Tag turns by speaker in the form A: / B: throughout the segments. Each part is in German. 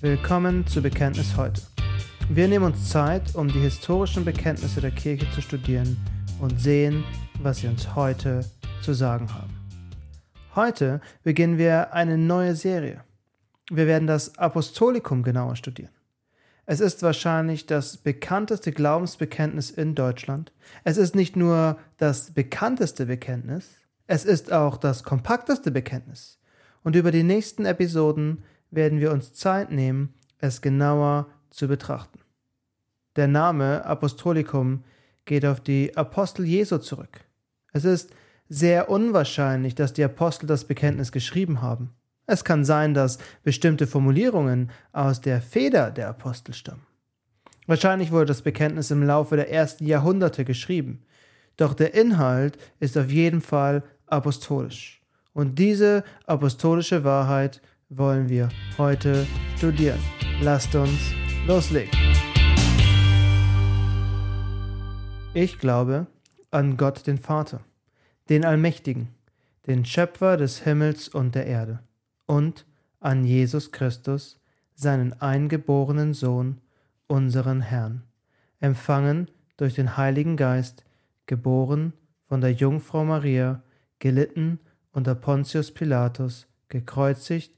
A: Willkommen zu Bekenntnis heute. Wir nehmen uns Zeit, um die historischen Bekenntnisse der Kirche zu studieren und sehen, was sie uns heute zu sagen haben. Heute beginnen wir eine neue Serie. Wir werden das Apostolikum genauer studieren. Es ist wahrscheinlich das bekannteste Glaubensbekenntnis in Deutschland. Es ist nicht nur das bekannteste Bekenntnis, es ist auch das kompakteste Bekenntnis. Und über die nächsten Episoden werden wir uns Zeit nehmen, es genauer zu betrachten. Der Name Apostolikum geht auf die Apostel Jesu zurück. Es ist sehr unwahrscheinlich, dass die Apostel das Bekenntnis geschrieben haben. Es kann sein, dass bestimmte Formulierungen aus der Feder der Apostel stammen. Wahrscheinlich wurde das Bekenntnis im Laufe der ersten Jahrhunderte geschrieben, doch der Inhalt ist auf jeden Fall apostolisch. Und diese apostolische Wahrheit wollen wir heute studieren. Lasst uns loslegen. Ich glaube an Gott den Vater, den Allmächtigen, den Schöpfer des Himmels und der Erde, und an Jesus Christus, seinen eingeborenen Sohn, unseren Herrn, empfangen durch den Heiligen Geist, geboren von der Jungfrau Maria, gelitten unter Pontius Pilatus, gekreuzigt,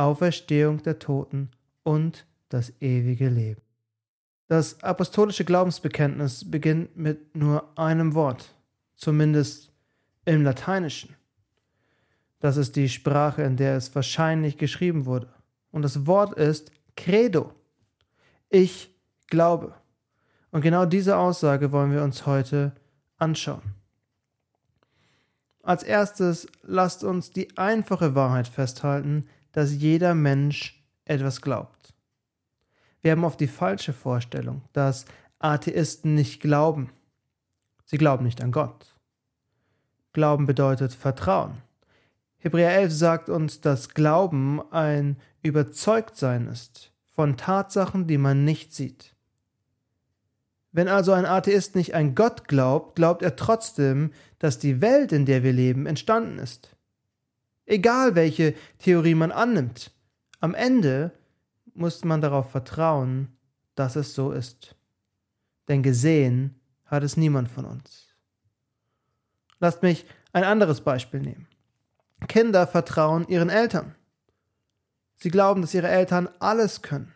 A: Auferstehung der Toten und das ewige Leben. Das apostolische Glaubensbekenntnis beginnt mit nur einem Wort, zumindest im Lateinischen. Das ist die Sprache, in der es wahrscheinlich geschrieben wurde. Und das Wort ist Credo. Ich glaube. Und genau diese Aussage wollen wir uns heute anschauen. Als erstes lasst uns die einfache Wahrheit festhalten, dass jeder Mensch etwas glaubt. Wir haben oft die falsche Vorstellung, dass Atheisten nicht glauben. Sie glauben nicht an Gott. Glauben bedeutet Vertrauen. Hebräer 11 sagt uns, dass Glauben ein Überzeugtsein ist von Tatsachen, die man nicht sieht. Wenn also ein Atheist nicht an Gott glaubt, glaubt er trotzdem, dass die Welt, in der wir leben, entstanden ist. Egal welche Theorie man annimmt, am Ende muss man darauf vertrauen, dass es so ist. Denn gesehen hat es niemand von uns. Lasst mich ein anderes Beispiel nehmen. Kinder vertrauen ihren Eltern. Sie glauben, dass ihre Eltern alles können.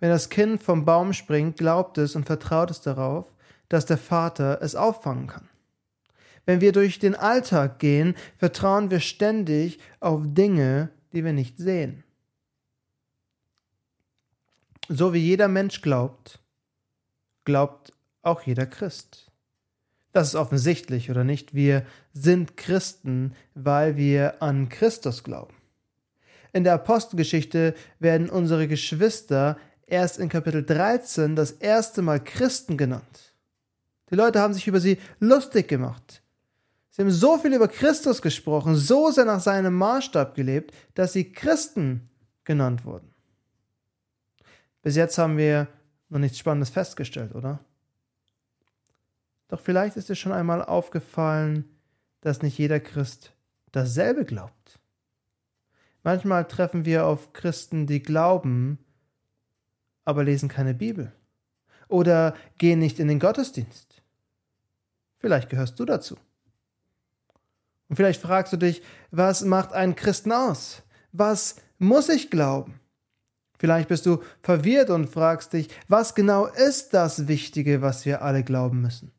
A: Wenn das Kind vom Baum springt, glaubt es und vertraut es darauf, dass der Vater es auffangen kann. Wenn wir durch den Alltag gehen, vertrauen wir ständig auf Dinge, die wir nicht sehen. So wie jeder Mensch glaubt, glaubt auch jeder Christ. Das ist offensichtlich, oder nicht? Wir sind Christen, weil wir an Christus glauben. In der Apostelgeschichte werden unsere Geschwister erst in Kapitel 13 das erste Mal Christen genannt. Die Leute haben sich über sie lustig gemacht. Sie haben so viel über Christus gesprochen, so sehr nach seinem Maßstab gelebt, dass sie Christen genannt wurden. Bis jetzt haben wir noch nichts Spannendes festgestellt, oder? Doch vielleicht ist dir schon einmal aufgefallen, dass nicht jeder Christ dasselbe glaubt. Manchmal treffen wir auf Christen, die glauben, aber lesen keine Bibel oder gehen nicht in den Gottesdienst. Vielleicht gehörst du dazu. Und vielleicht fragst du dich, was macht einen Christen aus? Was muss ich glauben? Vielleicht bist du verwirrt und fragst dich, was genau ist das Wichtige, was wir alle glauben müssen?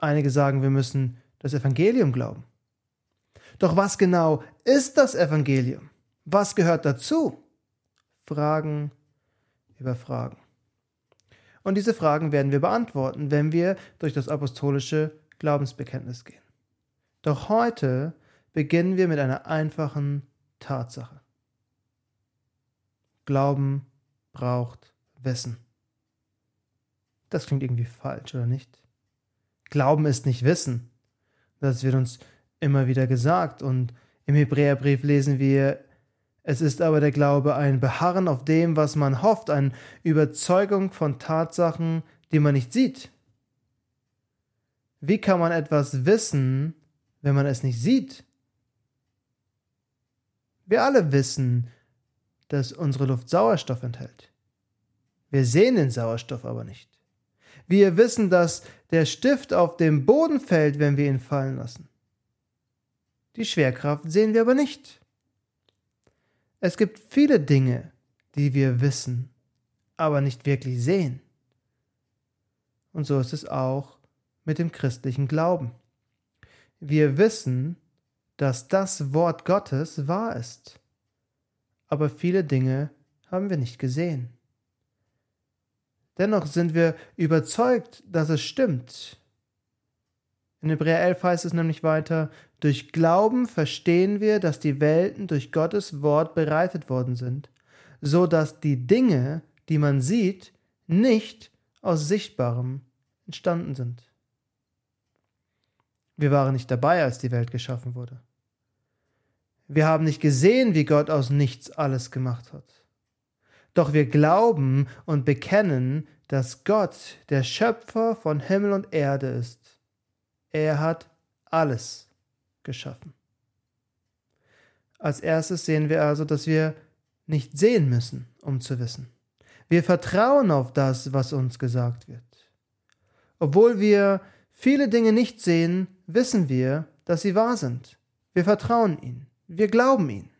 A: Einige sagen, wir müssen das Evangelium glauben. Doch was genau ist das Evangelium? Was gehört dazu? Fragen über Fragen. Und diese Fragen werden wir beantworten, wenn wir durch das apostolische Glaubensbekenntnis gehen. Doch heute beginnen wir mit einer einfachen Tatsache. Glauben braucht Wissen. Das klingt irgendwie falsch, oder nicht? Glauben ist nicht Wissen. Das wird uns immer wieder gesagt. Und im Hebräerbrief lesen wir, es ist aber der Glaube ein Beharren auf dem, was man hofft, eine Überzeugung von Tatsachen, die man nicht sieht. Wie kann man etwas wissen, wenn man es nicht sieht? Wir alle wissen, dass unsere Luft Sauerstoff enthält. Wir sehen den Sauerstoff aber nicht. Wir wissen, dass der Stift auf dem Boden fällt, wenn wir ihn fallen lassen. Die Schwerkraft sehen wir aber nicht. Es gibt viele Dinge, die wir wissen, aber nicht wirklich sehen. Und so ist es auch mit dem christlichen Glauben. Wir wissen, dass das Wort Gottes wahr ist, aber viele Dinge haben wir nicht gesehen. Dennoch sind wir überzeugt, dass es stimmt. In Hebräer 11 heißt es nämlich weiter, durch Glauben verstehen wir, dass die Welten durch Gottes Wort bereitet worden sind, so dass die Dinge, die man sieht, nicht aus Sichtbarem entstanden sind. Wir waren nicht dabei, als die Welt geschaffen wurde. Wir haben nicht gesehen, wie Gott aus nichts alles gemacht hat. Doch wir glauben und bekennen, dass Gott der Schöpfer von Himmel und Erde ist. Er hat alles geschaffen. Als erstes sehen wir also, dass wir nicht sehen müssen, um zu wissen. Wir vertrauen auf das, was uns gesagt wird. Obwohl wir viele Dinge nicht sehen, wissen wir, dass sie wahr sind. Wir vertrauen ihnen. Wir glauben ihnen.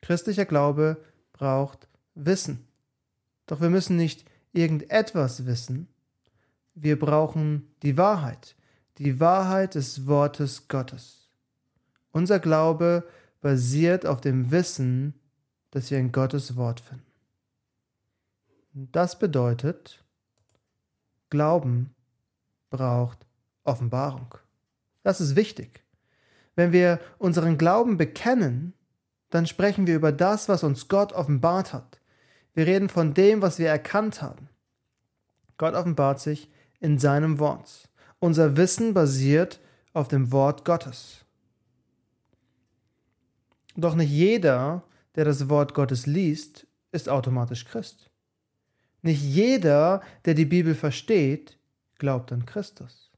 A: Christlicher Glaube braucht Wissen. Doch wir müssen nicht irgendetwas wissen. Wir brauchen die Wahrheit, die Wahrheit des Wortes Gottes. Unser Glaube basiert auf dem Wissen, das wir in Gottes Wort finden. Das bedeutet, Glauben braucht Offenbarung. Das ist wichtig. Wenn wir unseren Glauben bekennen, dann sprechen wir über das, was uns Gott offenbart hat. Wir reden von dem, was wir erkannt haben. Gott offenbart sich in seinem Wort. Unser Wissen basiert auf dem Wort Gottes. Doch nicht jeder, der das Wort Gottes liest, ist automatisch Christ. Nicht jeder, der die Bibel versteht, glaubt an Christus.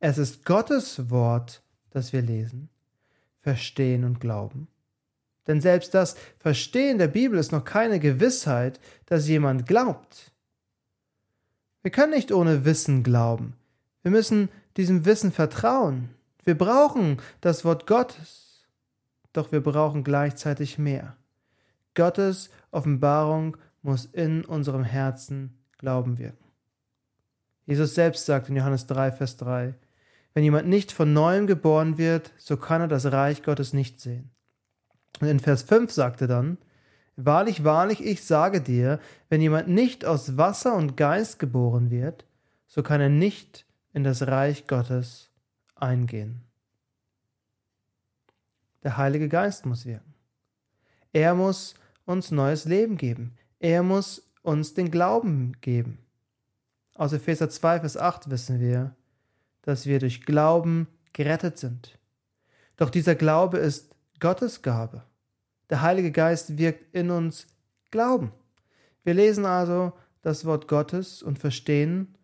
A: Es ist Gottes Wort, das wir lesen verstehen und glauben. Denn selbst das Verstehen der Bibel ist noch keine Gewissheit, dass jemand glaubt. Wir können nicht ohne Wissen glauben. Wir müssen diesem Wissen vertrauen. Wir brauchen das Wort Gottes. Doch wir brauchen gleichzeitig mehr. Gottes Offenbarung muss in unserem Herzen Glauben wirken. Jesus selbst sagt in Johannes 3, Vers 3, wenn jemand nicht von neuem geboren wird, so kann er das Reich Gottes nicht sehen. Und in Vers 5 sagte dann, Wahrlich, wahrlich, ich sage dir, wenn jemand nicht aus Wasser und Geist geboren wird, so kann er nicht in das Reich Gottes eingehen. Der Heilige Geist muss wirken. Er muss uns neues Leben geben. Er muss uns den Glauben geben. Aus Epheser 2, Vers 8 wissen wir, dass wir durch Glauben gerettet sind. Doch dieser Glaube ist Gottes Gabe. Der Heilige Geist wirkt in uns Glauben. Wir lesen also das Wort Gottes und verstehen,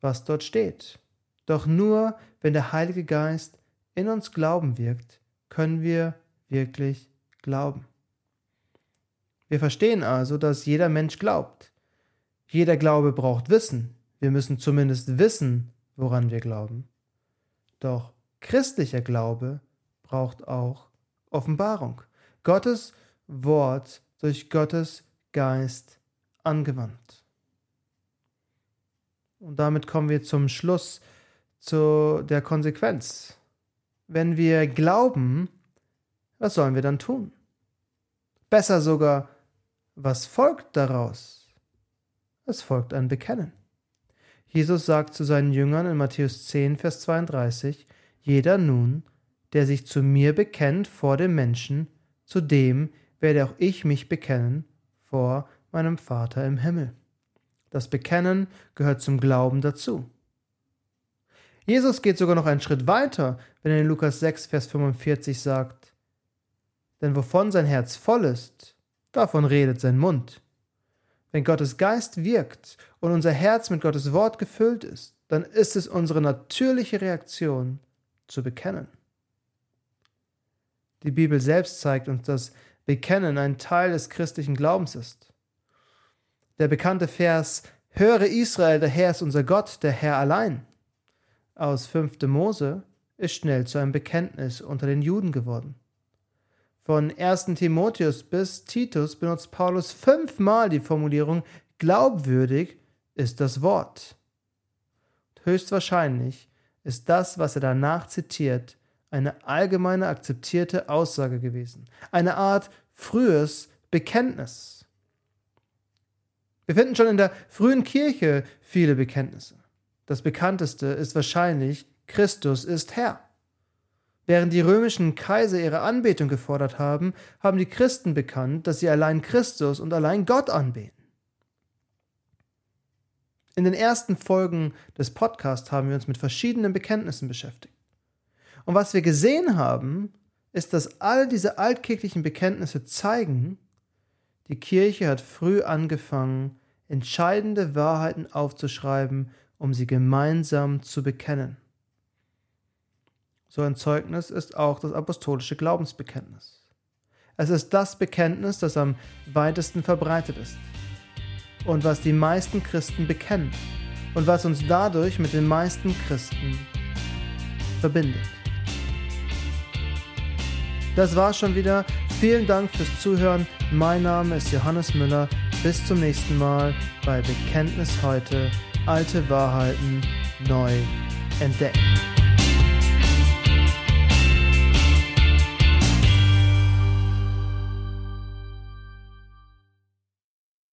A: was dort steht. Doch nur wenn der Heilige Geist in uns Glauben wirkt, können wir wirklich glauben. Wir verstehen also, dass jeder Mensch glaubt. Jeder Glaube braucht Wissen. Wir müssen zumindest wissen, woran wir glauben. Doch christlicher Glaube braucht auch Offenbarung. Gottes Wort durch Gottes Geist angewandt. Und damit kommen wir zum Schluss zu der Konsequenz. Wenn wir glauben, was sollen wir dann tun? Besser sogar, was folgt daraus? Es folgt ein Bekennen. Jesus sagt zu seinen Jüngern in Matthäus 10, Vers 32, Jeder nun, der sich zu mir bekennt vor dem Menschen, zu dem werde auch ich mich bekennen vor meinem Vater im Himmel. Das Bekennen gehört zum Glauben dazu. Jesus geht sogar noch einen Schritt weiter, wenn er in Lukas 6, Vers 45 sagt, Denn wovon sein Herz voll ist, davon redet sein Mund. Wenn Gottes Geist wirkt und unser Herz mit Gottes Wort gefüllt ist, dann ist es unsere natürliche Reaktion zu bekennen. Die Bibel selbst zeigt uns, dass Bekennen ein Teil des christlichen Glaubens ist. Der bekannte Vers Höre Israel, der Herr ist unser Gott, der Herr allein aus 5. Mose ist schnell zu einem Bekenntnis unter den Juden geworden. Von 1. Timotheus bis Titus benutzt Paulus fünfmal die Formulierung glaubwürdig ist das Wort. Höchstwahrscheinlich ist das, was er danach zitiert, eine allgemeine akzeptierte Aussage gewesen, eine Art frühes Bekenntnis. Wir finden schon in der frühen Kirche viele Bekenntnisse. Das bekannteste ist wahrscheinlich Christus ist Herr. Während die römischen Kaiser ihre Anbetung gefordert haben, haben die Christen bekannt, dass sie allein Christus und allein Gott anbeten. In den ersten Folgen des Podcasts haben wir uns mit verschiedenen Bekenntnissen beschäftigt. Und was wir gesehen haben, ist, dass all diese altkirchlichen Bekenntnisse zeigen, die Kirche hat früh angefangen, entscheidende Wahrheiten aufzuschreiben, um sie gemeinsam zu bekennen. So ein Zeugnis ist auch das apostolische Glaubensbekenntnis. Es ist das Bekenntnis, das am weitesten verbreitet ist und was die meisten Christen bekennen und was uns dadurch mit den meisten Christen verbindet. Das war schon wieder. Vielen Dank fürs Zuhören. Mein Name ist Johannes Müller. Bis zum nächsten Mal bei Bekenntnis heute. Alte Wahrheiten neu entdecken.